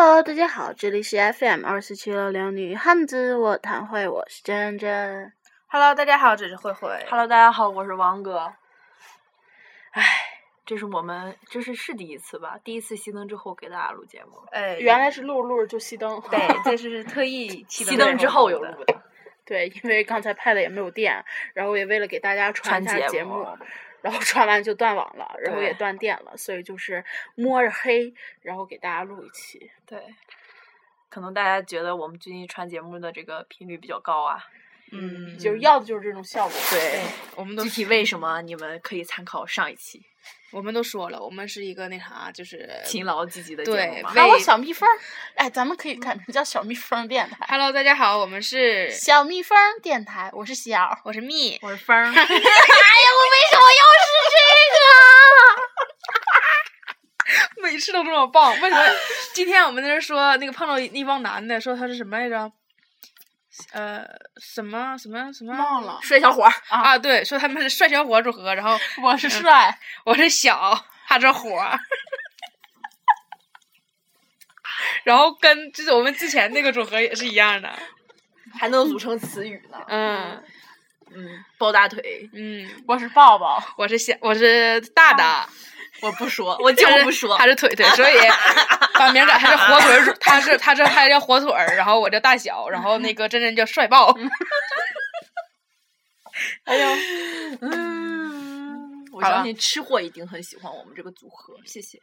Hello，大家好，这里是 FM 二四七六零女汉子我谈会，我是珍珍。Hello，大家好，这是慧慧。Hello，大家好，我是王哥。唉，这是我们这是是第一次吧？第一次熄灯之后给大家录节目。哎，原来是录着录着就熄灯。对，这是 特意熄灯之后有录的。对，因为刚才拍的也没有电，然后也为了给大家传一下节目，然后传完就断网了，然后也断电了，所以就是摸着黑，然后给大家录一期。对，可能大家觉得我们最近传节目的这个频率比较高啊。嗯，就是要的就是这种效果。对，我们都具体为什么你们可以参考上一期。我们都说了，我们是一个那啥，就是勤劳积极的节目嘛。还有小蜜蜂，哎，咱们可以改名叫小蜜蜂电台。Hello，大家好，我们是小蜜蜂电台，我是小，我是蜜，我是蜂。哎呀，我为什么又是这个？每次都这么棒，为什么？今天我们在这说那个碰到一帮男的，说他是什么来着？呃，什么什么什么？忘了。帅小伙啊啊！对，说他们是帅小伙组合，然后 我是帅，嗯、我是小，他是火。然后跟就是我们之前那个组合也是一样的，还能组成词语呢。嗯嗯，抱大腿。嗯，我是抱抱，我是小，我是大大。我不说，我就不说，他是腿腿，所以把名改他是火腿儿，他是他这他叫火腿儿，然后我叫大小，然后那个真真叫帅爆。哎呦，嗯，我相信吃货一定很喜欢我们这个组合，谢谢。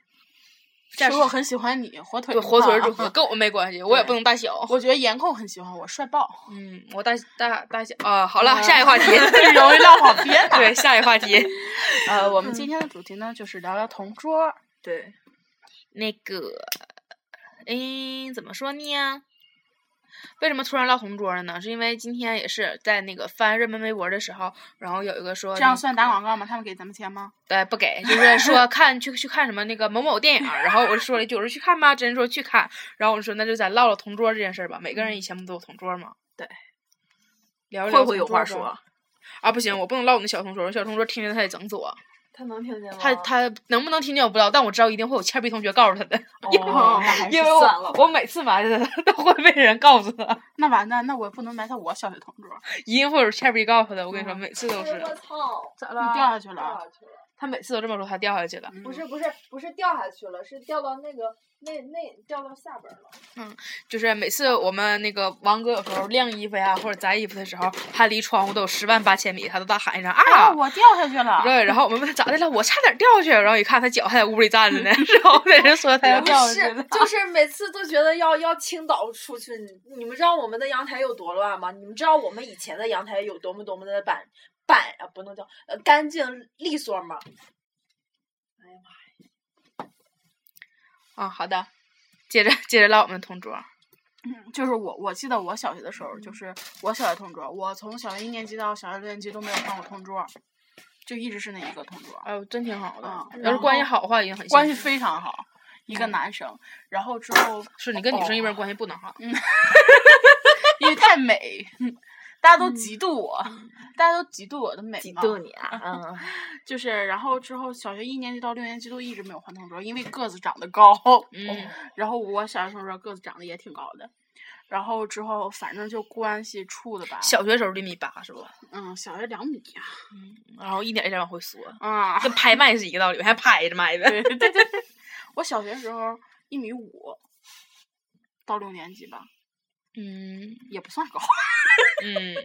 吃货很喜欢你，火腿对火腿主播跟我没关系，我也不能大小。我觉得颜控很喜欢我，帅爆。嗯，我大大大小啊，好了，下一个话题，容易唠好偏。对，下一个话题。呃，我们今天的主题呢，就是聊聊同桌。对，那个，嗯，怎么说呢？为什么突然唠同桌了呢？是因为今天也是在那个翻热门微博的时候，然后有一个说这样算打广告吗？他们给咱们钱吗？对，不给，就是说 看去去看什么那个某某电影，然后我就说了一句，我说去看吧，真说去看，然后我就说那就咱唠唠同桌这件事儿吧。每个人以前不都有同桌吗？对，聊一聊。会不会有话说？啊，不行，我不能唠我那小同桌，我小同桌听见他得整死我。他能听见吗？他他能不能听见我不知道，但我知道一定会有欠逼同学告诉他的，哦、因为我我每次埋汰他都会被人告诉他。那完蛋，那我不能埋汰我小学同桌，一定会有欠逼告诉他。我跟你说，每次都是。我操！咋了？你掉下去了？掉下去了。他每次都这么说，他掉下去了。不是不是不是掉下去了，是掉到那个那那掉到下边了。嗯，就是每次我们那个王哥有时候晾衣服呀或者摘衣服的时候，他离窗户都有十万八千米，他都大喊一声啊！我掉下去了。对，然后我们问他咋的了，我差点掉下去，然后一看他脚还在屋里站着呢，然后在这说他要掉下去了。就是每次都觉得要要倾倒出去。你们知道我们的阳台有多乱吗？你们知道我们以前的阳台有多么多么的板板啊，不能叫呃干净利索吗？哎呀妈呀！啊，好的，接着接着唠我们同桌。嗯，就是我，我记得我小学的时候，就是我小学同桌，我从小学一年级到小学六年级都没有换过同桌，就一直是那一个同桌。哎呦，真挺好的。嗯、要是关系好的话，也很关系非常好，一个男生。然后之后是你跟女生一般关系不能好，嗯，因为太美。大家都嫉妒我，嗯、大家都嫉妒我的美。嫉妒你啊！嗯，就是，然后之后小学一年级到六年级都一直没有换同桌，因为个子长得高。嗯。然后我小学同桌个子长得也挺高的，然后之后反正就关系处的吧。小学时候一米八是吧？嗯，小学两米啊。嗯。然后一点一点往回缩。啊。跟拍卖是一个道理，还拍着卖的。对对对对。我小学时候一米五，到六年级吧。嗯，也不算高。嗯，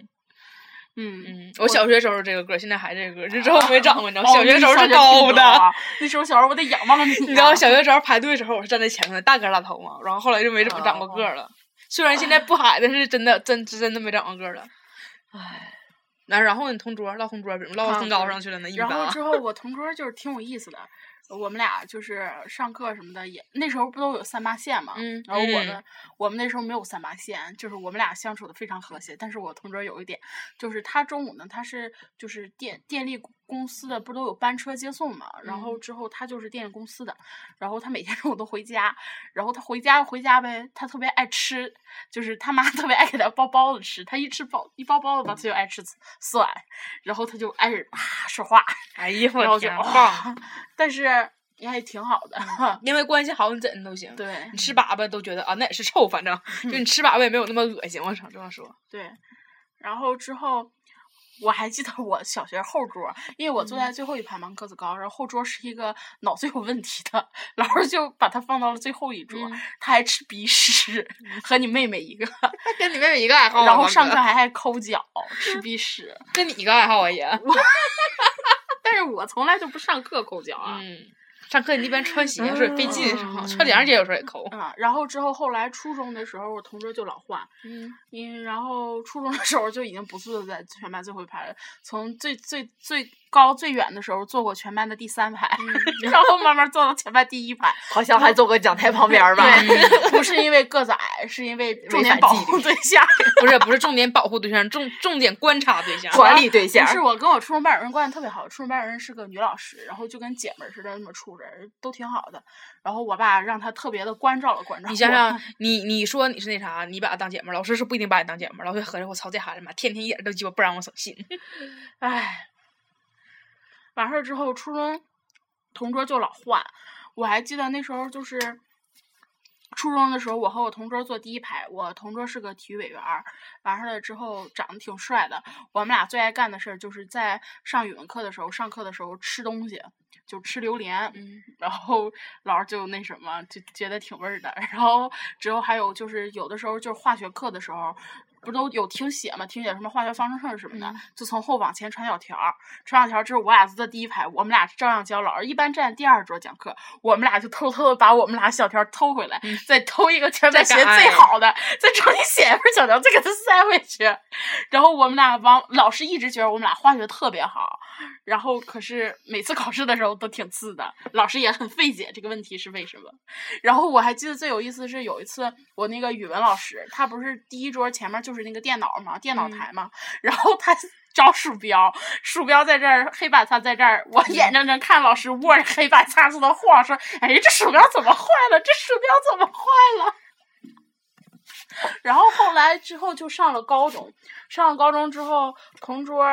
嗯嗯，我小学时候这个个，现在还这个，这之后没长过，你知道？哦、小学时候是高的。那时候小时候我得仰望着你。你知道小学时候排队的时候，我是站在前面的，大个大头嘛。然后后来就没怎么长过个了。虽然现在不矮，但是真的真真的没长过个了。唉，那然后你同桌唠同桌，怎么唠到身高上去了呢？一然后之后我同桌就是挺有意思的。我们俩就是上课什么的也，那时候不都有三八线嘛？嗯。然后我们、嗯、我们那时候没有三八线，就是我们俩相处的非常和谐。但是我同桌有一点，就是他中午呢，他是就是电电力公司的，不都有班车接送嘛？然后之后他就是电力公司的，然后他每天 中午都回家，然后他回家回家呗，他特别爱吃，就是他妈 特别爱给他包包子吃，他一吃包一包包子吧，他就爱吃蒜，然后他就爱啊说话。哎呀，然后就棒！但是也挺好的。因为关系好，你怎么都行。对你吃粑粑都觉得啊，那也是臭，反正就你吃粑粑也没有那么恶心。我操，这么说。对，然后之后。我还记得我小学后桌，因为我坐在最后一排嘛，个子高，然后后桌是一个脑子有问题的，老师就把他放到了最后一桌。他还吃鼻屎，和你妹妹一个，跟你妹妹一个爱好。然后上课还爱抠脚，吃鼻屎，跟你一个爱好啊也。但是我从来就不上课抠脚啊。上课你一般穿鞋是费劲，穿凉鞋有时候也抠。啊，然后之后后来初中的时候，我同桌就老换。嗯。嗯然后初中的时候就已经不坐在全班最后一排了，从最最最。高最远的时候坐过全班的第三排，然后慢慢坐到全班第一排，好像还坐过讲台旁边吧？不是因为个子矮，是因为重点保护对象。不是不是重点保护对象，重重点观察对象，管理对象。不是我跟我初中班主任关系特别好，初中班主任是个女老师，然后就跟姐们似的那么处着，都挺好的。然后我爸让她特别的关照了关照。你想想，你你说你是那啥，你把她当姐们，老师是不一定把你当姐们。老师合着我操这孩子妈，天天一点都鸡巴不让我省心。唉。完事儿之后，初中同桌就老换。我还记得那时候就是初中的时候，我和我同桌坐第一排。我同桌是个体育委员儿，完事儿了之后长得挺帅的。我们俩最爱干的事儿就是在上语文课的时候，上课的时候吃东西，就吃榴莲。嗯。然后 老师就那什么，就觉得挺味儿的。然后之后还有就是有的时候就是化学课的时候。不都有听写吗？听写什么化学方程式什么的，就从后往前传小条儿，传小条儿之后，我俩坐在第一排，我们俩照样教。老师一般站第二桌讲课，我们俩就偷偷的把我们俩小条偷回来，再偷一个全班学最好的，再重新写一份小条，再给他塞回去。然后我们俩往老师一直觉得我们俩化学特别好，然后可是每次考试的时候都挺次的，老师也很费解这个问题是为什么。然后我还记得最有意思是有一次我那个语文老师，他不是第一桌前面就。就是那个电脑嘛，电脑台嘛，然后他 找鼠标，鼠标在这儿，黑板擦在这儿，我眼睁睁看老师握着黑板擦子的晃，说：“哎，这鼠标怎么坏了？这鼠标怎么坏了？” 然后后来之后就上了高中，上了高中之后，同桌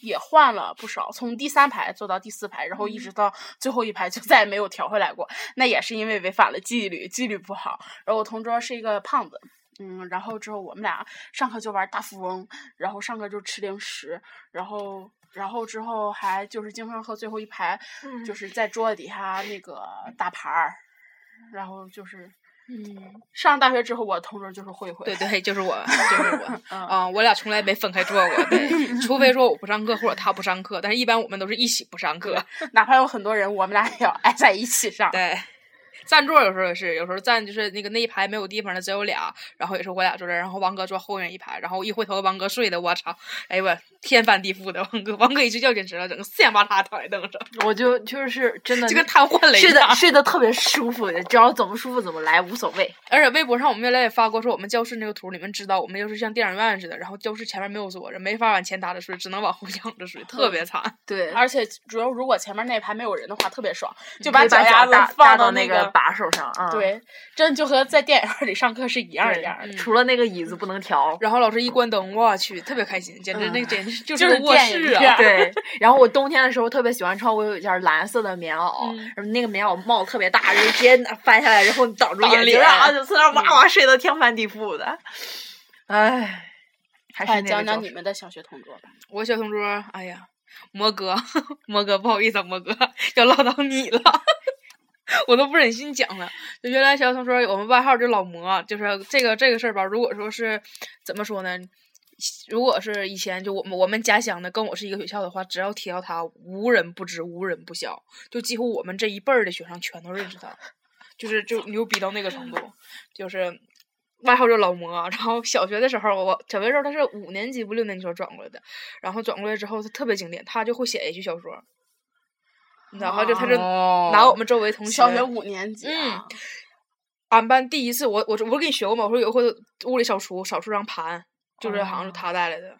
也换了不少，从第三排坐到第四排，然后一直到最后一排就再也没有调回来过。那也是因为违反了纪律，纪律不好。然后我同桌是一个胖子。嗯，然后之后我们俩上课就玩大富翁，然后上课就吃零食，然后然后之后还就是经常和最后一排，就是在桌子底下那个打牌儿，然后就是嗯，上大学之后我同桌就是慧慧，对对，就是我，就是我，嗯，我俩从来没分开坐过，对，除非说我不上课或者他不上课，但是一般我们都是一起不上课，哪怕有很多人，我们俩也要挨在一起上，对。占座有时候也是，有时候站就是那个那一排没有地方了，只有俩，然后也是我俩坐这儿，然后王哥坐后面一排，然后一回头王哥睡的，我操，哎呦我天翻地覆的王哥，王哥一睡觉简直了，整个四仰八叉躺在凳上，我就就是真的 就跟瘫痪了一样，睡的睡得特别舒服，只要怎么舒服怎么来无所谓。而且微博上我们原来也发过说我们教室那个图，你们知道我们就是像电影院似的，然后教室前面没有坐着，没法往前搭着睡，只能往后仰着睡，特别惨。对，而且主要如果前面那排没有人的话，特别爽，就把脚丫子放到那个把手上啊。对，真就和在电影院里上课是一样一样的，除了那个椅子不能调。然后老师一关灯，我去，特别开心，简直那简直就是卧室啊！对。然后我冬天的时候特别喜欢穿，我有一件蓝色的棉袄，然后那个棉袄帽子特别大，就直接翻下来，然后挡住眼睛，啊，就在那哇哇睡得天翻地覆的。唉，还是讲讲你们的小学同桌吧。我小同桌，哎呀，魔哥，魔哥，不好意思，魔哥，要唠叨你了。我都不忍心讲了。就原来小同桌，我们外号就老魔，就是这个这个事儿吧。如果说是怎么说呢？如果是以前就我们我们家乡的跟我是一个学校的话，只要提到他，无人不知，无人不晓。就几乎我们这一辈儿的学生全都认识他，就是就牛逼到那个程度。就是外号叫老魔。然后小学的时候，我小学时候他是五年级不六年级时候转过来的。然后转过来之后，他特别经典，他就会写一句小说。然后就他就拿我们周围同学，小学五年级，嗯，俺班第一次，我我我不是跟你学过吗？我说有一回屋里扫除，扫出张盘，就是好像是他带来的。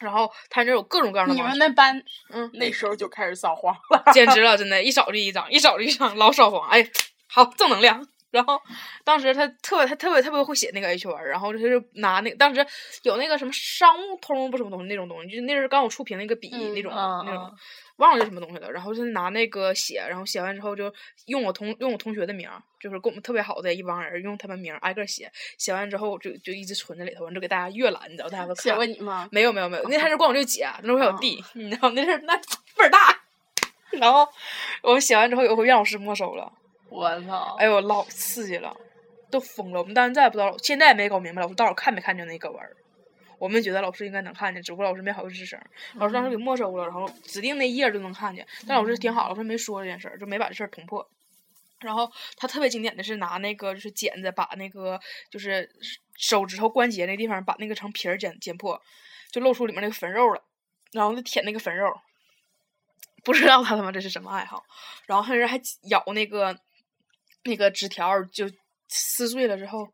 然后他那有各种各样的。你们那班，嗯，那时候就开始扫黄了，简直了，真的，一扫就一张，一扫就一张，老扫黄，哎，好正能量。然后当时他特别他特别特别会写那个 H 文，然后他就拿那个当时有那个什么商务通不什么东西那种东西，就是那阵刚有触屏那个笔嗯那种嗯那种嗯，忘了叫什么东西了。然后就拿那个写，然后写完之后就用我同用我同学的名，就是跟我们特别好的一帮人用他们名挨个写，写完之后就就一直存在里头，完就给大家阅览，你知道大家都写看过你吗？没有没有没有，那还是光我这姐，那时候还有哦弟，你知道那是那倍儿大。然后我们写完之后，有一回让老师没收了，我操！哎呦，老刺激了，都疯了。我们当时再也不知道，现在也没搞明白老师到底看没看见那个文儿。我们觉得老师应该能看见，只不过老师没好意思吱声。老师当时给没收了，然后指定那页就能看见。但老师挺好，老师没说这件事儿，就没把这事儿捅破。然后他特别经典的是拿那个就是剪子把那个就是手指头关节那地方把那个成皮儿剪剪破，就露出里面那个粉肉了，然后就舔那个粉肉。不知道他他妈这是什么爱好，然后他人还咬那个那个纸条，就撕碎了之后，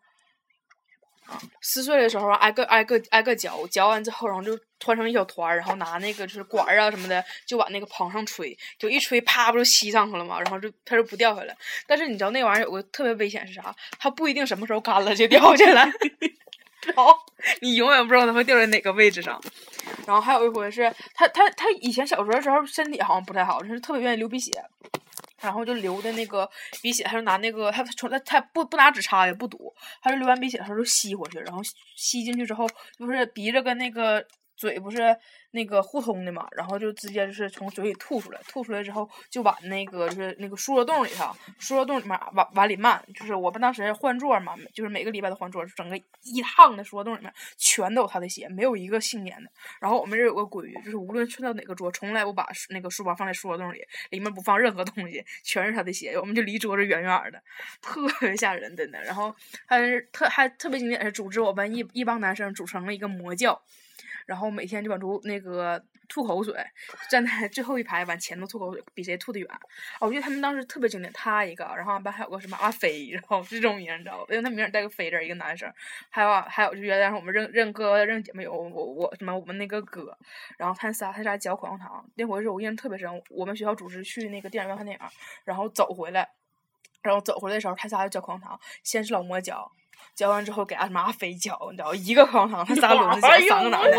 撕碎的时候挨个挨个挨个嚼，嚼完之后，然后就团成一小团，然后拿那个就是管儿啊什么的，就往那个棚上吹，就一吹，啪不就吸上去了嘛，然后就它就不掉下来。但是你知道那玩意儿有个特别危险是啥？它不一定什么时候干了就掉下来，然后你永远不知道它会掉在哪个位置上。然后还有一回是他他他以前小时候的时候身体好像不太好，就是特别愿意流鼻血，然后就流的那个鼻血，他就拿那个他从他他不不拿纸擦也不堵，他就流完鼻血他就吸回去，然后吸进去之后就是鼻子跟那个嘴不是那个互通的嘛，然后就直接就是从嘴里吐出来，吐出来之后就往那个就是那个输液洞里头，输液洞里面往往里漫，就是我们当时换座嘛，就是每个礼拜都换座，整个一趟的输液洞里面全都有他的血，没有一个幸免的。然后我们这有个规矩，就是无论去到哪个桌，从来不把那个书包放在书桌洞里，里面不放任何东西，全是他的血，我们就离桌子远远的，特别吓人，真的。然后还是特还特别经典是组织我们一一帮男生组成了一个魔教，然后每天就往出那个吐口水，站在最后一排往前头吐口水，比谁吐的远。哦，我记得他们当时特别经典，他一个，然后俺班还有个什么阿飞，然后这种名你知道吧？因为他名儿带个飞字，一个男生。还有，还有就原来我们认认哥认姐妹有我我什么我们那个哥，然后他仨他仨嚼口香糖，那回是我印象特别深。我们学校组织去那个电影院看电影，然后走回来，然后走回来的时候，他仨就嚼口香糖，先是老莫嚼。嚼完之后给俺妈飞嚼，你知道，一个口香糖，他仨轮子嚼，三个男的。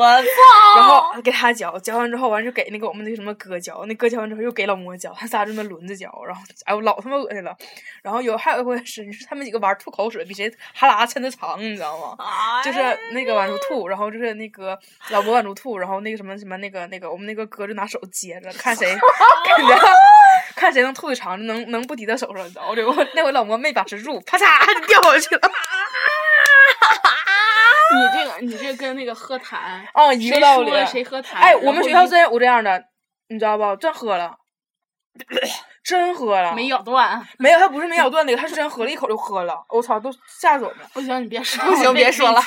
然后给他嚼，嚼完之后完就给那个我们那个什么哥嚼，那哥嚼完之后又给老莫嚼，他仨就那轮子嚼，然后哎我老他妈恶心了。然后有还有一回是，就是他们几个玩吐口水，比谁哈喇抻的长，你知道吗？就是那个往出吐，然后就是那个老魔往出吐，然后那个什么什么那个那个我们那个哥就拿手接着，看谁 看着看谁能吐的长，能能不滴到手上，你知道吗？那回老莫没把持住，啪嚓就掉下去了。你这个你这跟那个喝痰，哦，一个谁道理。说谁喝痰？哎，我们学校真有这样的，你知道不？真喝了，真喝了。没咬断。没有，他不是没咬断那个，他是真喝了一口就喝了。我操，都吓死我们了。不行，你别说，不行别说了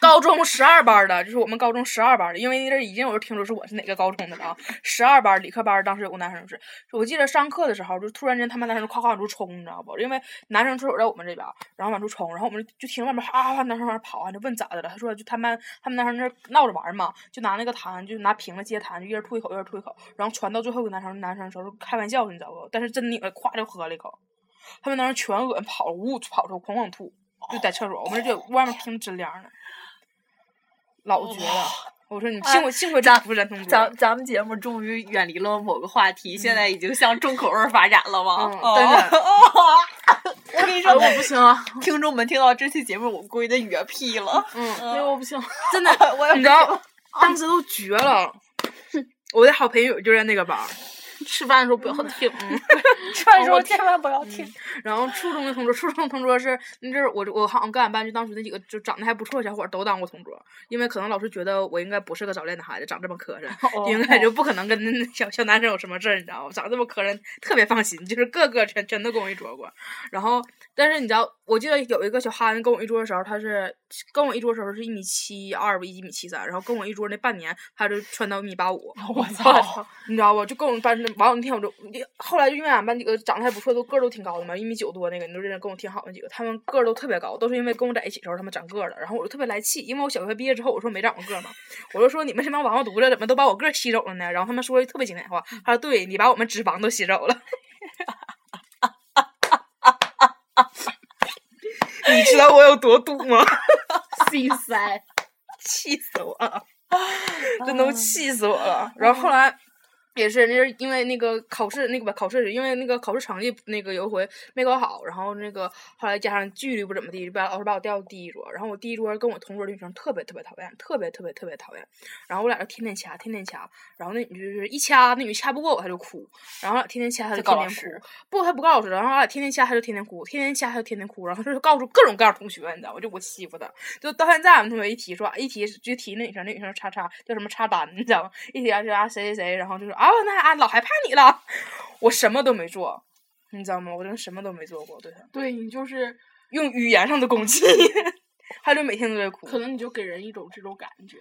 高中十二班的，就是我们高中十二班的，因为那阵儿已经有人听说是我是哪个高中的了啊。十二班理科班当时有个男生是，我记得上课的时候，就突然间他们男生夸夸往出冲，你知道不？因为男生厕所在我们这边，然后往出冲，然后我们就听外面哗哗哗男生往那跑，就问咋的了？他说就他们他们男生那闹着玩嘛，就拿那个痰，就拿瓶子接痰，就一人吐一口，一人吐一口，然后传到最后一个男生男生的时候开玩笑，你知道不？但是真拧了，咵就喝了一口，他们当时全恶心跑了，呜跑出狂狂吐。就在厕所，我们这外面听真凉呢，老绝了。我说你幸亏幸亏这咱不是人同桌，咱咱们节目终于远离了某个话题，现在已经向重口味发展了吗？嗯哦真的 我跟你哎说，我不行了，听众们听到这期节目，我估计得哕屁了。嗯，哎我不行。真的，你知道，当时都绝了。我的好朋友就在那个班儿，吃饭的时候不要听。吃饭的时候千万不要听。然后初中的同桌，初中的同桌是那阵儿我我好像跟俺班就当时那几个就长得还不错的小伙儿都当过同桌，因为可能老师觉得我应该不是个早恋的孩子，长这么磕碜，应该就不可能跟那那小小男生有什么事儿，你知道吗？长这么磕碜，特别放心，就是个个全全都跟我一桌过。然后，但是你知道，我记得有一个小憨跟我一桌的时候，他是跟我一桌的时候是一米七二吧，一米七三，然后跟我一桌那半年，他就穿到一米八五。我 操！你知道不？就跟我们班完，那天我就后来就因为俺班几个长得还不错，都个儿都挺高的嘛，一米九多那个，你都认识跟我挺好的几个，他们个儿都特别高，都是因为跟我在一起的时候他们长个儿了，然后我就特别来气，因为我小学毕业之后我说没长过个儿嘛，我就说你们这帮王八犊子怎么都把我个儿吸走了呢？然后他们说一特别经典的话，他说对你把我们脂肪都吸走了。你知道我有多堵吗？心塞，气死我了，真都气死我了。然后后来。也是，那是因为那个考试，那个吧，考试因为那个考试成绩那个有一回没考好，然后那个后来加上纪律不怎么地，就把老师把我调到第一桌，然后我第一桌跟我同桌的女生特别特别讨厌，特别特别特别讨厌，然后我俩就天天掐，天天掐，然后那女就是一掐，那女掐不过我，她就哭，然后天天掐，她就天天哭，不，她不告老师，然后我俩天天掐，她就天天哭，天天掐，她就天天哭，然后她就告诉各种各样同学，你知道吗？就我欺负她，就到现在我们同学一提说，一提就提那女生，那女生叉叉叫什么叉丹，你知道吗？一提啊就啊谁谁谁，然后就说啊那啊老害怕。你了，我什么都没做，你知道吗？我真什么都没做过，对他。对你就是用语言上的攻击，他就每天都在哭。可能你就给人一种这种感觉。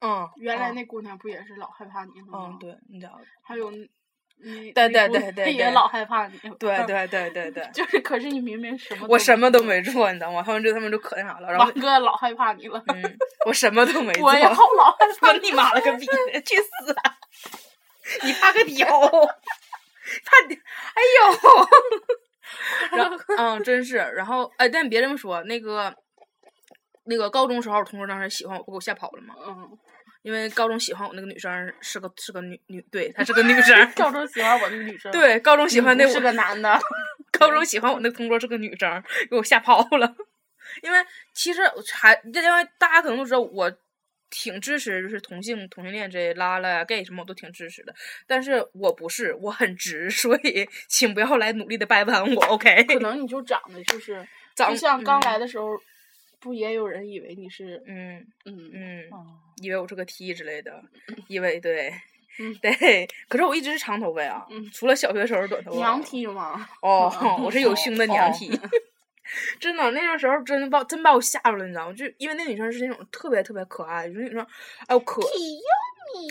嗯。原来那姑娘不也是老害怕你吗？嗯，对，你知道。还有，你对对对对，也老害怕你。对 对对对对。就是，可是你明明什么。我什么都没做，你知道吗？他们就他们就可那啥了。王哥老害怕你了。嗯。我什么都没 做。我也好老害怕。你妈了个逼！去死！你怕个屌！怕屌！哎呦！然后，嗯，真是。然后，哎，但别这么说，那个，那个高中时候，同桌当时喜欢我，不给我吓跑了吗？嗯。因为高中喜欢我那个女生是个是个女女，对，她是个女生。高中喜欢我那个女生。对，高中喜欢那是个男的。高中喜欢我那个同桌是个女生，给我吓跑了。因为其实还，因为大家可能都知道我。挺支持，就是同性同性恋这拉拉呀、gay 什么我都挺支持的，但是我不是，我很直，所以请不要来努力的掰弯我，OK？可能你就长得就是，就像刚来的时候，不也有人以为你是，嗯嗯嗯，以为我是个 T 之类的，以为对，嗯对，可是我一直是长头发呀，除了小学时候短头发。娘 T 吗？哦，我是有胸的娘 T。真的，那个时候真的把真把我吓着了，你知道吗？就因为那女生是那种特别特别可爱，就女生，哎呦可，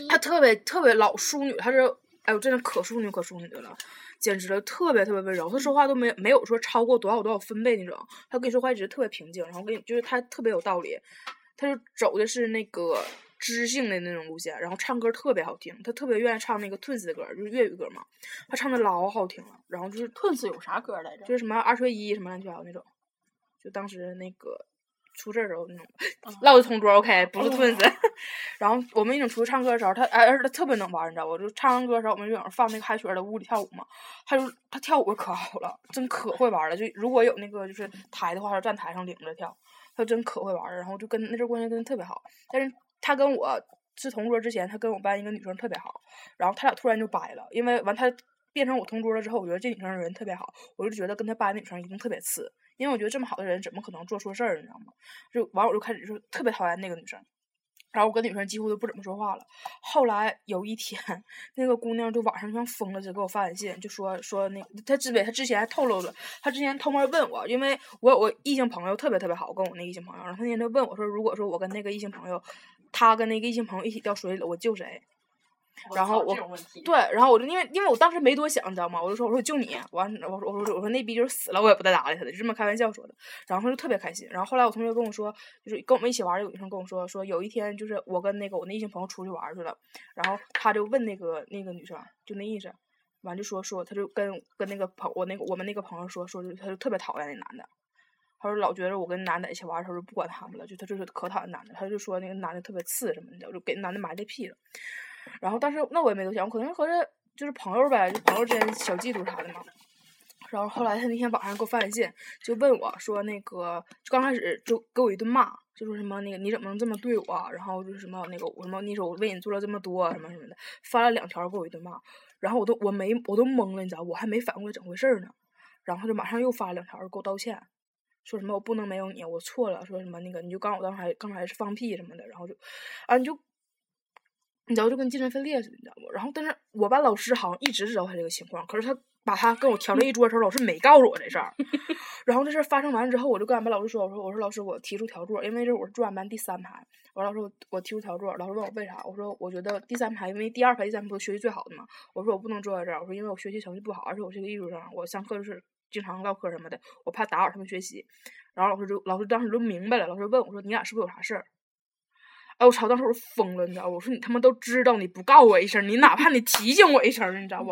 她特别特别老淑女，她是哎呦真的可淑女可淑女的了，简直了，特别特别温柔，她说话都没没有说超过多少多少分贝那种，她跟你说话一直特别平静，然后跟你就是她特别有道理，她就走的是那个知性的那种路线，然后唱歌特别好听，他特别愿意唱那个 Twins 的歌，就是粤语歌嘛，他唱的老好听了，然后就是 Twins 有啥歌来着？就是什么二缺一什么乱七八糟那种。就当时那个出事儿时候那种，唠的同桌 OK，不是 twins。然后我们一种出去唱歌的时候，他哎，而且他特别能玩，你知道不？就唱完歌的时候，我们就放那个嗨曲儿在屋里跳舞嘛。他就他跳舞可好了，真可会玩了。就如果有那个就是台的话，他站台上领着跳，他真可会玩儿。然后就跟那阵关系真的特别好。但是他跟我是同桌之前，他跟我班一个女生特别好。然后他俩突然就掰了，因为完他变成我同桌了之后，我觉得这女生人特别好，我就觉得跟他班女生一定特别次。因为我觉得这么好的人怎么可能做错事儿，你知道吗？就完我就开始就特别讨厌那个女生，然后我跟女生几乎都不怎么说话了。后来有一天，那个姑娘就晚上像疯了似的给我发短信，就说说那她之北她之前还透露了，她之前偷摸问我，因为我有个异性朋友特别特别好，跟我那异性朋友，然后那天就问我说，如果说我跟那个异性朋友，他跟那个异性朋友一起掉水里了，我救谁？然后我对，然后我就因为因为我当时没多想，你知道吗？我就说我说救你，完我说我说我说那逼就是死了，我也不带搭理他的，就这么开玩笑说的。然后他就特别开心。然后后来我同学跟我说，就是跟我们一起玩有女生跟我说，说有一天就是我跟那个我那异性朋友出去玩去了，然后他就问那个那个女生，就那意思，完就说说他就跟跟那个朋我那个我们那个朋友说说，就他就特别讨厌那男的，他说老觉得我跟男的一起玩的时候就不管他们了，就他就是可讨厌男的，他就说那个男的特别次什么的，就给男的埋汰屁了。然后当时那我也没多想，我可能合着就是朋友呗，就朋友之间小嫉妒啥的嘛。然后后来他那天晚上给我发短信，就问我说那个，就刚开始就给我一顿骂，就说什么那个你怎么能这么对我？然后就是什么那个我什么你说我为你做了这么多什么什么的，发了两条给我一顿骂。然后我都我没我都懵了，你知道，我还没反过来怎么回事呢。然后就马上又发了两条给我道歉，说什么我不能没有你，我错了，说什么那个你就刚我当时还刚才是放屁什么的，然后就啊你就。你知道就跟精神分裂似的，你知道不？然后，但是我班老师好像一直知道他这个情况，可是他把他跟我调了一桌的时候，老师没告诉我这事儿。然后这事儿发生完之后，我就跟俺班老师说：“我说，我说老师，我提出调座，因为这我是中俺班第三排。我说老师，我我提出调座。老师问我为啥？我说我觉得第三排，因为第二排、第三排都学习最好的嘛。我说我不能坐在这儿。我说因为我学习成绩不好，而且我是个艺术生，我上课就是经常唠嗑什么的，我怕打扰他们学习。然后老师就老师当时就明白了，老师问我说你俩是不是有啥事儿？”哎，我操！当时我疯了，你知道不？我说你他妈都知道，你不告我一声，你哪怕你提醒我一声，你知道不？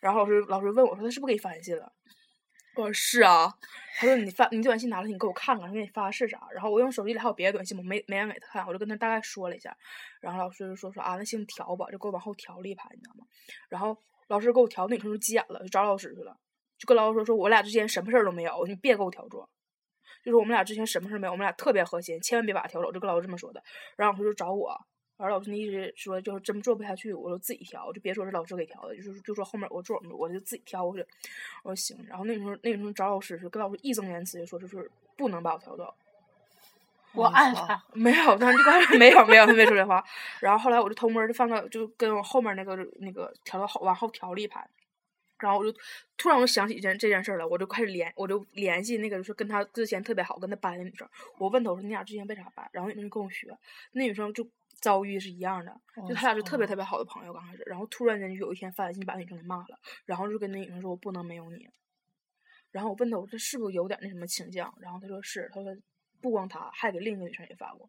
然后老师老师问我说他是不是给你发短信了？我说是啊，他说你发你短信拿来，你给我看看，我给你发的是啥？然后我用手机里还有别的短信，我没没敢给他看，我就跟他大概说了一下，然后老师就说说啊，那行调吧，就给我往后调了一排，你知道吗？然后老师给我调，那女生就急眼了，就找老师去了，就跟老师说说我俩之间什么事儿都没有，你别给我调桌。就是我们俩之前什么事儿没有，我们俩特别和谐，千万别把他调走，就跟老师这么说的。然后老师就找我，完老师一直说就是真做不下去，我就自己调，就别说是老师给调的，就是就说后面我做我就自己调过去。我说行，然后那时候那时候找老师是跟老师义正言辞的说，就是不能把我调走。我爱他，没有，他就刚才没有没有，他没说这话。然后后来我就偷摸的放到，就跟我后面那个那个调到后往后调了一排。然后我就突然我就想起一件这件事儿了，我就开始联，我就联系那个就是跟他之前特别好跟他掰的女生，我问他我说你俩之前为啥掰？然后那女生跟我学，那女生就遭遇是一样的，就他俩是特别特别好的朋友刚开始，然后突然间就有一天发短信把那女生给骂了，然后就跟那女生说我不能没有你。然后我问他我这是不是有点那什么倾向？然后他说是，他说不光他，还给另一个女生也发过，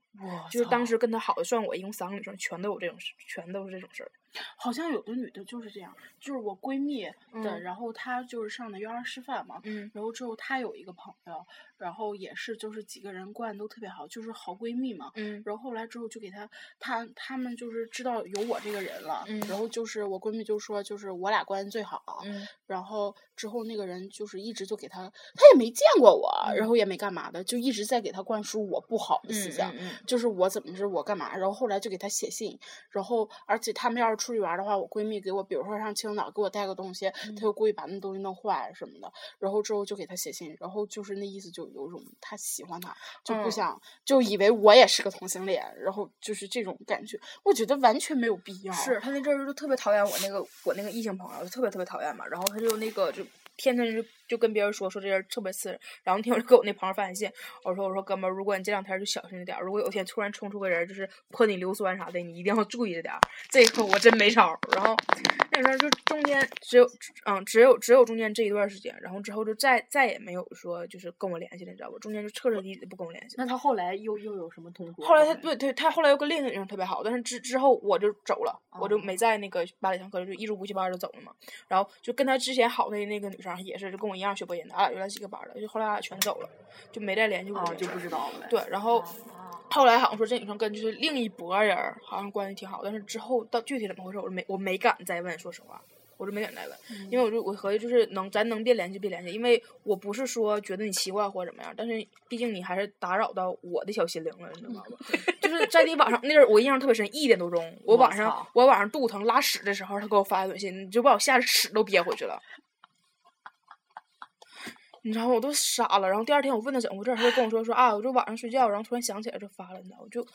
就是当时跟他好的算我一共三个女生全都有这种事，全都是这种事儿。好像有的女的就是这样，就是我闺蜜的，然后她就是上的幼儿师范嘛，然后之后她有一个朋友，然后也是就是几个人关系都特别好，就是好闺蜜嘛，然后后来之后就给她，她她们就是知道有我这个人了，然后就是我闺蜜就说就是我俩关系最好，然后之后那个人就是一直就给她，她也没见过我，然后也没干嘛的，就一直在给她灌输我不好的思想，就是我怎么着我干嘛，然后后来就给她写信，然后而且他们要是。出去玩的话，我闺蜜给我，比如说上青岛给我带个东西，她就故意把那东西弄坏什么的，然后之后就给她写信，然后就是那意思就有种她喜欢他，就不想就以为我也是个同性恋，然后就是这种感觉，我觉得完全没有必要。是他那阵儿就特别讨厌我那个我那个异性朋友，就特别特别讨厌嘛，然后他就那个就。天天就就跟别人说说这人特别次，然后那天我就给我那朋友发短信，我说我说哥们儿，如果你这两天就小心着点儿，如果有一天突然冲出个人就是泼你硫酸啥的，你一定要注意着点儿。这一刻我真没招儿。然后那时候就中间只有嗯只有只有中间这一段时间，然后之后就再再也没有说就是跟我联系了，你知道不？中间就彻彻底底不跟我联系。那他后来又又有什么通过？后来他对对，他后来又跟另一个女生特别好，但是之之后我就走了，我就没在那个芭蕾上课，就一直补习班就走了嘛。然后就跟他之前好的那个女生也是就跟我一样。学播音的，俺俩原来是一个班的，就后来俺俩全走了，就没再联系过。就不知道了。对，然后后来好像说这女生跟就是另一拨人好像关系挺好，但是之后到具体怎么回事，我没我没敢再问，说实话。我就没敢再问，因为我就我合计就是能咱能别联系别联系，因为我不是说觉得你奇怪或者怎么样，但是毕竟你还是打扰到我的小心灵了，你知道吗？就是在你晚上那阵儿，我印象特别深，一点多钟，我晚上我晚上肚疼拉屎的时候，他给我发短信，你就把我吓得屎都憋回去了。你知道吗？我都傻了。然后第二天我问他怎么回事，他就跟我说说啊，我就晚上睡觉，然后突然想起来就发了，你知道，我就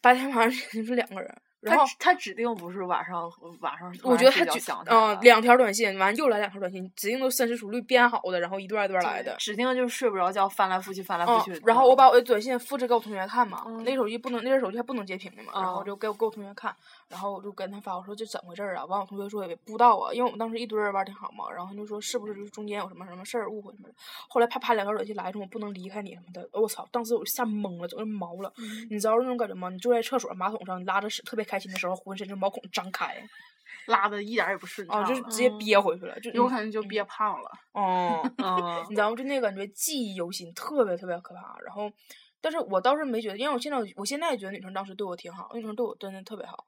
白天晚上 是两个人。然后他指定不是晚上晚上，我觉得他就嗯两条短信，完又来两条短信，指定都深思熟虑编好的，然后一段一段来的，指定就是睡不着觉，翻来覆去翻来覆去。然后我把我的短信复制给我同学看嘛，那手机不能，那阵手机还不能截屏的嘛，然后就给我给我同学看，然后我就跟他发，我说这怎么回事啊？完我同学说也不知道啊，因为我们当时一堆人玩挺好嘛，然后他就说是不是就是中间有什么什么事儿误会什么的。后来啪啪两条短信来，说我不能离开你什么的，我操！当时我就吓懵了，整个毛了。你知道那种感觉吗？你坐在厕所马桶上，你拉着屎特别开心的时候，浑身。就毛孔张开，拉的一点也不顺畅，就是直接憋回去了，就有可能就憋胖了。哦，你知道吗？就那个感觉记忆犹新，特别特别可怕。然后，但是我倒是没觉得，因为我现在我现在也觉得女生当时对我挺好，女生对我真的特别好。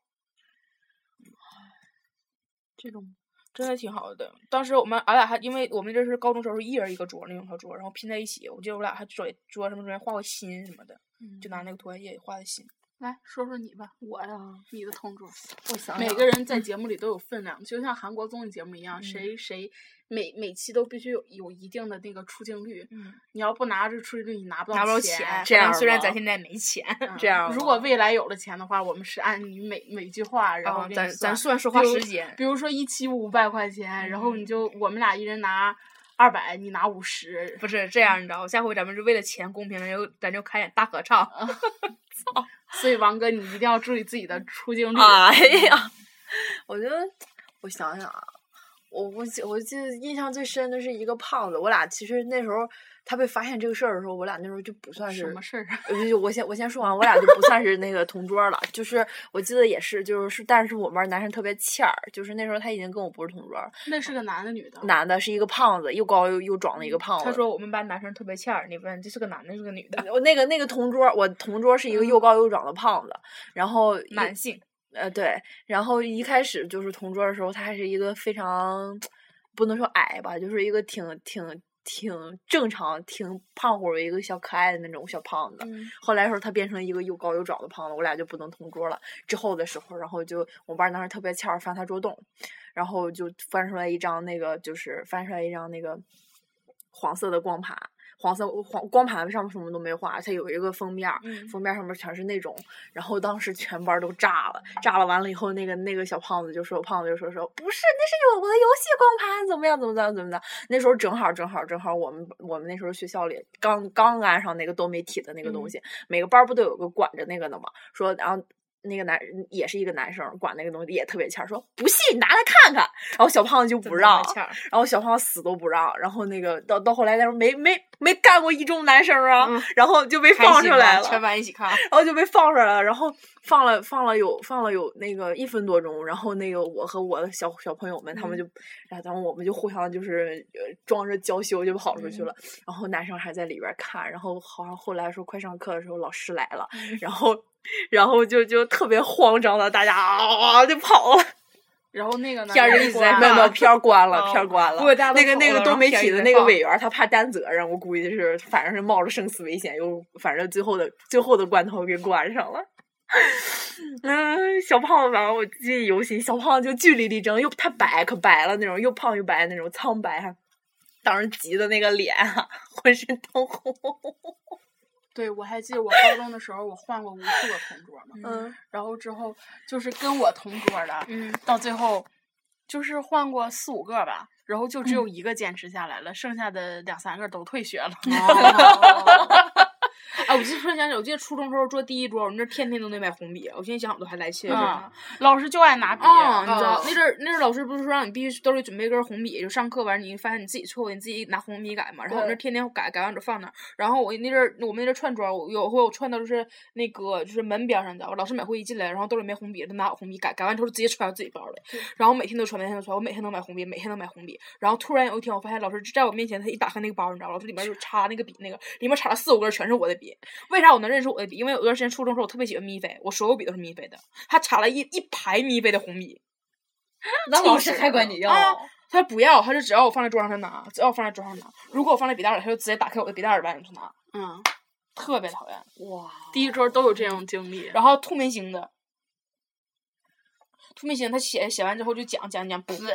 这种真的挺好的。当时我们俺俩还因为我们这是高中时候一人一个桌那种小桌，然后拼在一起。我记得我俩还桌桌上面中间画过心什么的，就拿那个涂鸦液画的心。来说说你吧，我呀，你的同桌，我想每个人在节目里都有分量，就像韩国综艺节目一样，谁谁每每期都必须有有一定的那个出镜率。嗯，你要不拿这出镜率，你拿不到拿钱。这样，虽然咱现在没钱，这样。如果未来有了钱的话，我们是按你每每句话，然后咱咱算说话时间。比如说一期五百块钱，然后你就我们俩一人拿二百，你拿五十。不是这样，你知道，下回咱们是为了钱公平，咱就咱就开演大合唱。操！所以王哥，你一定要注意自己的出镜率。哎呀，我觉得，我想想啊，我我记我记得印象最深的是一个胖子，我俩其实那时候他被发现这个事儿的时候，我俩那时候就不算是什么事儿？呃，就我先我先说完，我俩就不算是那个同桌了。就是我记得也是，就是但是我们班男生特别欠儿，就是那时候他已经跟我不是同桌。那是个男的女的？男的是一个胖子，又高又又壮的一个胖子。他说我们班男生特别欠儿，你问这是个男的，是个女的？我那个那个同桌，我同桌是一个又高又壮的胖子，然后男性。呃，对，然后一开始就是同桌的时候，他还是一个非常 不能说矮吧，就是一个挺挺挺正常、挺胖乎的一个小可爱的那种小胖子。后来时候他变成一个又高又壮的胖子，我俩就不能同桌了。之后的时候，然后就我班当时特别欠儿，翻他桌洞，然后就翻出来一张那个，就是翻出来一张那个黄色的光盘。黄色黄光盘上面什么都没画，它有一个封面，封面上面全是那种，然后当时全班都炸了，炸了完了以后，那个那个小胖子就说，胖子就说说不是，那是我的游戏光盘，怎么样，怎么怎么怎么的，那时候正好正好正好我们我们那时候学校里刚刚安上那个多媒体的那个东西，每个班不都有个管着那个的嘛，说然后。那个男也是一个男生，管那个东西也特别欠，说不信拿来看看。然后小胖子就不让，然后小胖子死都不让。然后那个到到后来，他说没没没干过一中男生啊，然后就被放出来了，全班一起看，然后就被放出来了。然后放了放了有放了有那个一分多钟，然后那个我和我的小小朋友们他们就，然后我们就互相就是装着娇羞就跑出去了。然后男生还在里边看，然后好像后来说快上课的时候老师来了，然后。然后就就特别慌张的，大家啊就跑了。然后那个片儿一直在，没有没有片儿关了，片儿关了。那个那个多媒体的那个委员，他怕担责任，我估计是反正是冒着生死危险，又反正最后的最后的关头给关上了。嗯，小胖子反正我记忆犹新，小胖子就据理力争，又他白可白了那种，又胖又白那种苍白哈，当时急的那个脸啊，浑身通红。对，我还记得我高中的时候，我换过无数个同桌嘛。嗯。然后之后就是跟我同桌的，嗯到最后就是换过四五个吧，然后就只有一个坚持下来了，剩下的两三个都退学了。哎，我记得突然想起，我记得初中时候坐第一桌，我们那天天都得买红笔，我现在想我都还来气。啊，老师就爱拿笔，你知道那阵儿那阵儿老师不是说让你必须兜里准备根红笔，就上课完你发现你自己错误，你自己拿红笔改嘛。然后我那天天改，改完之后放那儿。然后我那阵儿我们那阵儿串桌，有回我串到就是那个就是门边上的，老师每回一进来，然后兜里没红笔，他拿我红笔改，改完之后直接揣到自己包里。然后每天都揣，每天都揣，我每天都买红笔，每天都买红笔。然后突然有一天，我发现老师在我面前，他一打开那个包，你知道，老师里面就插那个笔，那个里面插了四五根，全是我的笔。为啥我能？认识我的笔，因为有段时间初中时候我特别喜欢咪菲，我所有笔都是咪菲的。他插了一一排咪菲的红笔，那老师还管你要？他不要，他就只要我放在桌上他拿，只要我放在桌上拿。如果我放在笔袋里，他就直接打开我的笔袋里边去拿。嗯，特别讨厌。哇，第一桌都有这种经历。然后兔明星的。兔明星他写写完之后就讲讲讲，不 是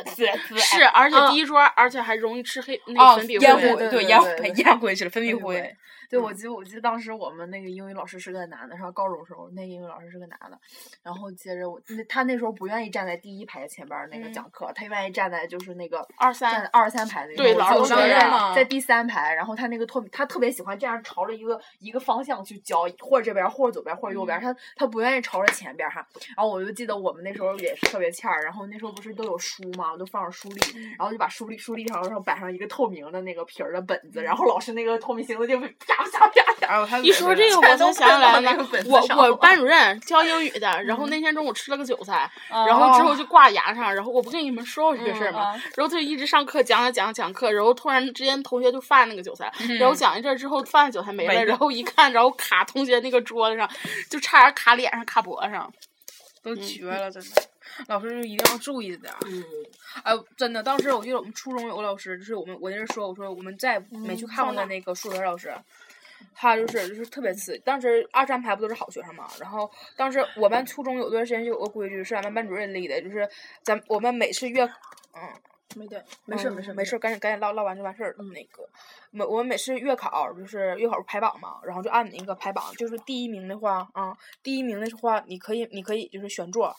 是，而且第一桌，而且还容易吃黑那个粉笔灰，对烟灰烟灰去了，粉笔灰。对，我记得我记得当时我们那个英语老师是个男的，上高中时候那英语老师是个男的，然后接着我那他那时候不愿意站在第一排前边那个讲课，他愿意站在就是那个二三二三排那个，对，老师在第三排，然后他那个特他特别喜欢这样朝着一个一个方向去教，或者这边或者左边或者右边，他他不愿意朝着前边哈。然后我就记得我们那时候也是特别欠儿，然后那时候不是都有书嘛，我都放着书立，然后就把书立书立上然后摆上一个透明的那个皮儿的本子，然后老师那个透明星子就啪一说这个，我才想起来了。我我班主任教英语的，然后那天中午吃了个韭菜，然后之后就挂牙上，然后我不跟你们说过这个事儿吗？然后他就一直上课讲讲讲讲课，然后突然之间同学就发那个韭菜，然后讲一阵之后发现韭菜没了，然后一看，然后卡同学那个桌子上，就差点卡脸上卡脖子上，都绝了，真的。老师就一定要注意着点儿。嗯。哎，真的，当时我记得我们初中有个老师，就是我们我那阵说，我说我们再没去看过的那个数学老师。他就是就是特别次，当时二三排不都是好学生嘛？然后当时我们初中有段时间就有个规矩，是俺们班主任立的，就是咱我们每次月，嗯，没得，没事没事没事，赶紧赶紧唠唠完就完事儿。那个每我们每次月考就是月考排榜嘛，然后就按那个排榜，就是第一名的话啊，第一名的话你可以你可以就是选座，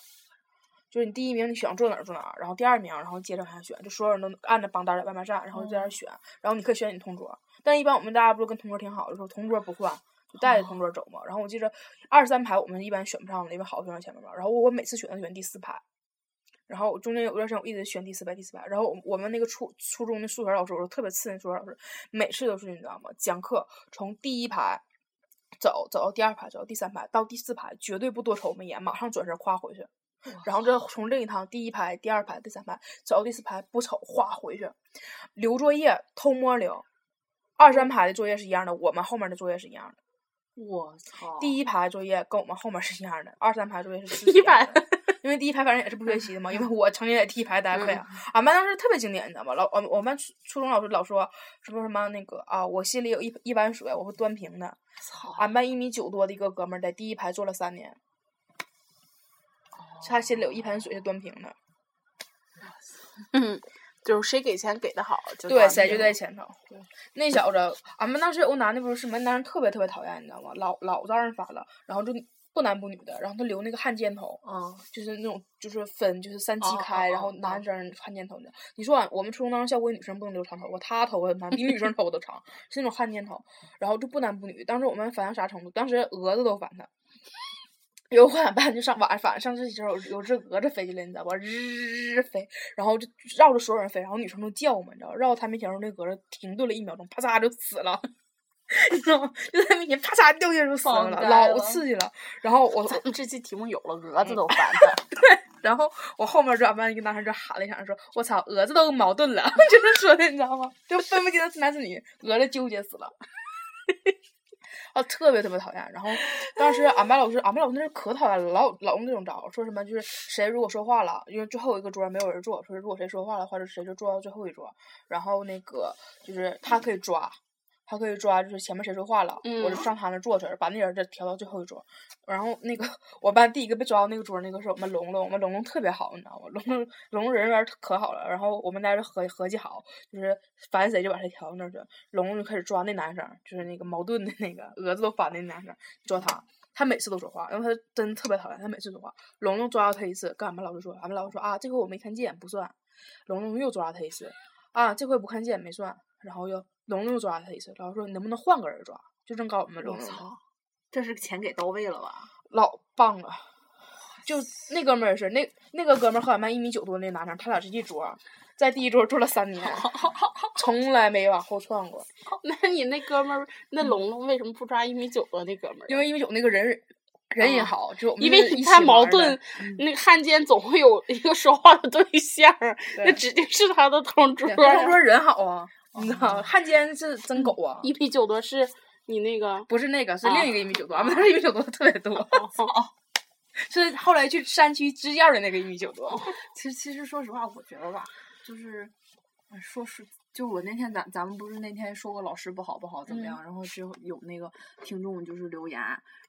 就是你第一名你想坐哪儿坐哪儿，然后第二名然后接着往下选，就所有人都按着榜单在外面站，然后就在那选，然后你可以选你同桌。但一般我们大家不是跟同桌挺好的，时候同桌不换，就带着同桌走嘛。然后我记着二十三排我们一般选不上的，因为好学生前面嘛。然后我每次选都选第四排，然后中间有段时间我一直选第四排第四排，然后我我们那个初初中的数学老师，我特别次那数学老师，每次都是你知道吗？讲课从第一排走走到第二排，走到第三排，到第四排绝对不多瞅我们一眼，马上转身夸回去。然后这从另一趟第一排、第二排、第三排走到第四排不瞅，哗回去，留作业偷摸留，二三排的作业是一样的，我们后面的作业是一样的。我操！第一排作业跟我们后面是一样的，二三排作业是第一排，因为第一排反正也是不学习的嘛。因为我曾经在第一排待过呀。俺班当时特别经典，你知道吗？老我我们班初初中老师老说什么什么那个啊，我心里有一一碗水，我会端平的。操！俺班一米九多的一个哥们儿在第一排坐了三年，他心里有一盆水是端平的。嗯，就是谁给钱给的好，就对，谁就在前头。那小子，俺们当时有个男的，不是什么男人特别特别讨厌，你知道吗？老老招人烦了，然后就不男不女的，然后他留那个汉奸头，嗯，就是那种就是分就是三七哦开，哦然后哦男生汉奸头的。你说俺我们初中当时校规女生不能留长头发，他头发男比女生头发都长，是那种汉奸头，然后就不男不女。当时我们烦到啥程度？当时蛾子都烦他。有一回俺班就上晚上晚上上自习时候有有只蛾子飞进来，你知道吧？日日飞，然后就绕着所有人飞，然后女生都叫嘛，你知道吧？绕到他面前的时候，那蛾子停顿了一秒钟，啪嚓就死了。你知道吗？就在他面前啪嚓掉下去就死了，老刺激了。然后我 咱们这期题目有了，蛾子都烦 了。对。然后我后面就俺班一个男生就喊了一声说：“我操，蛾子都矛盾了。”就是说的，你知道吗？就分不清是男是女，蛾子纠结死了。啊，特别特别讨厌。然后当时俺班老师，俺班老师那是可讨厌了，老老用那种招，说什么就是谁如果说话了，因为最后一个桌没有人坐，说如果谁说话了话，就谁就坐到最后一桌。然后那个就是他可以抓，他可以抓，就是前面谁说话了，我就嗯上他那坐去，把那人再调到最后一桌。然后那个我班第一个被抓到那个桌，那个是我们龙龙，我们龙龙特别好，你知道吗？龙龙龙龙人缘儿可好了。然后我们大家就合合计好，就是烦谁就把谁调到那儿去。龙龙就开始抓那男生，就是那个矛盾的那个 蛾子都烦的那男生，抓他。他每次都说话，然后他真特别讨厌，他每次说话。龙龙抓到他一次，跟俺们老师说，俺们老师说啊，这回我没看见，不算。龙龙又抓他一次，啊，这回不看见没算。然后又龙龙又抓他一次，然后说你能不能换个人抓？就正搞我们龙龙！这是钱给到位了吧？老棒了。就那哥们儿也是，那那个哥们儿和俺班一米九多那男生，他俩是一桌，在第一桌坐了三年，从来没往后窜过。那你那哥们儿，那龙龙为什么不抓一米九多那哥们儿？因为一米九那个人人也啊好，就因为他起玩儿的矛盾，那个汉奸总会有一个说话的对象，那指定是他的同桌。他同桌人好啊，你知道？汉奸是真狗啊，一米九多是你那个不是那个，是啊另一个一米九多，俺们那儿一米九多特别多，是后来去山区支教的那个一米九多。其实其实说实话，我觉得吧，就是，呃说是就我那天咱咱们不是那天说过老师不好不好怎么样，然后就有那个听众就是留言，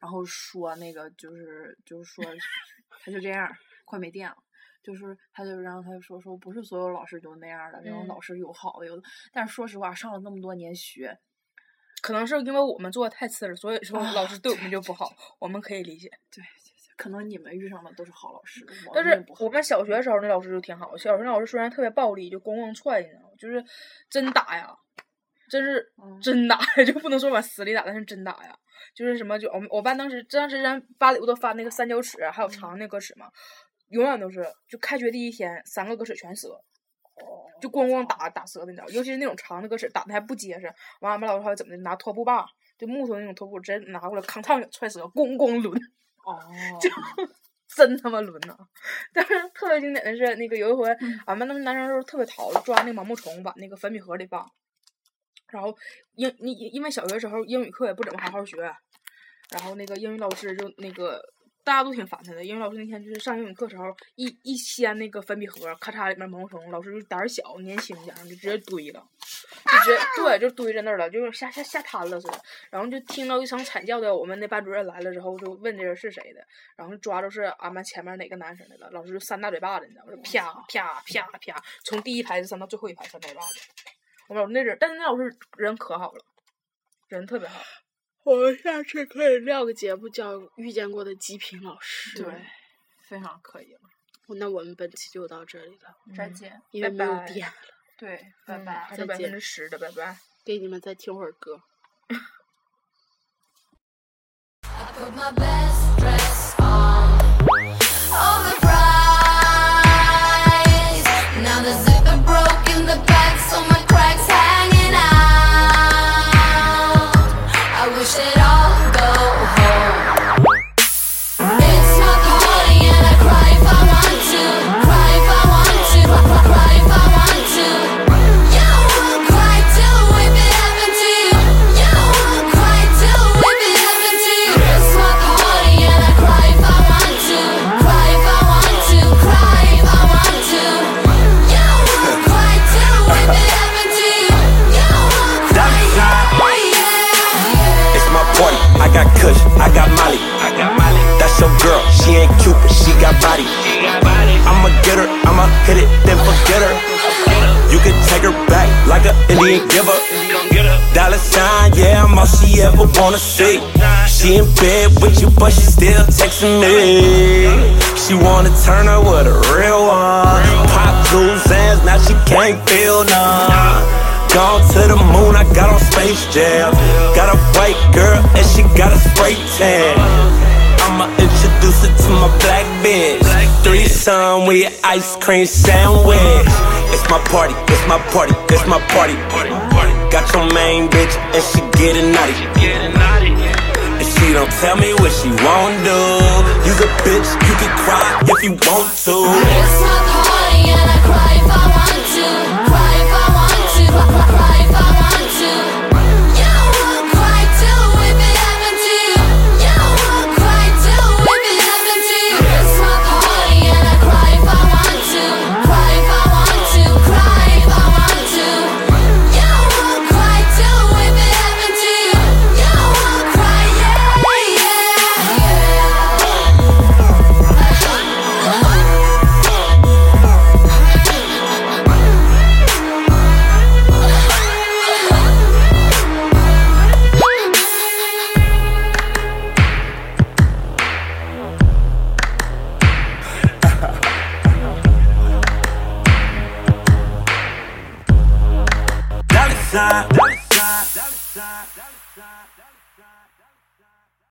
然后说那个就是就是说 他就这样，快没电了。就是，他就然后他就说说不是所有老师都那样的，然后嗯老师有好的有的，但是说实话，上了那么多年学，可能是因为我们做的太次了，所以说老师对我们就不好，我们可以理解。对，可能你们遇上的都是好老师，但是我们小学的时候那老师就挺好，小学那老师虽然特别暴力，就咣咣踹，你知道吗？就是真打呀，真是嗯真打呀，就不能说往死里打，但是真打呀。就是什么，就我们我班当时当时咱班里不都发那个三角尺还有长那个尺嘛，永远都是就开学第一天三个歌尺全折。就咣咣打打折的，你知道，尤其是那种长的歌尺打的还不结实。完，俺们老师还怎么的，拿拖布把，就木头那种拖布，直接拿过来，吭嚓给踹折，咣咣抡。哦，就真他妈抡呐！但是特别经典的是，那个有一回，俺们那个男生都特别淘，抓那个毛毛虫把那个粉笔盒里放。然后英你因为小学时候英语课也不怎么好好学，然后那个英语老师就那个大家都挺烦他的。因为老师那天就是上英语课时候，一一掀那个粉笔盒，咔嚓里面毛毛虫，老师就胆儿小年轻点儿就直接堆了，就直接对就堆在那儿了，就是吓吓吓瘫了似的。然后就听到一声惨叫的，我们那班主任来了之后就问这人是谁的，然后抓住是俺们前面哪个男生的了，老师就扇大嘴巴子，你知道吗？就啪啪啪啪，从第一排就扇到最后一排扇嘴巴子。我们老师那人，但是那老师人可好了，人特别好。我们下次可以撂个节目叫《遇见过的极品老师》。对，非常可以了。那我们本期就到这里了，再见，因为没有拜拜电了，对，拜嗯拜还。有百再见分之十的，拜拜。给你们再听会儿歌。put my best with you, but she still texting me. She wanna turn her with a real one. Pop two sands, now she can't feel none. Gone to the moon, I got on Space Jam. Got a white girl and she got a spray tan. I'ma introduce her to my black bitch. Threesome with ice cream sandwich. It's my party, it's my party, it's my party. Got your main bitch and she getting naughty. Don't tell me what she won't do. You's a bitch, you can cry if you want to. It's my party and I cry to.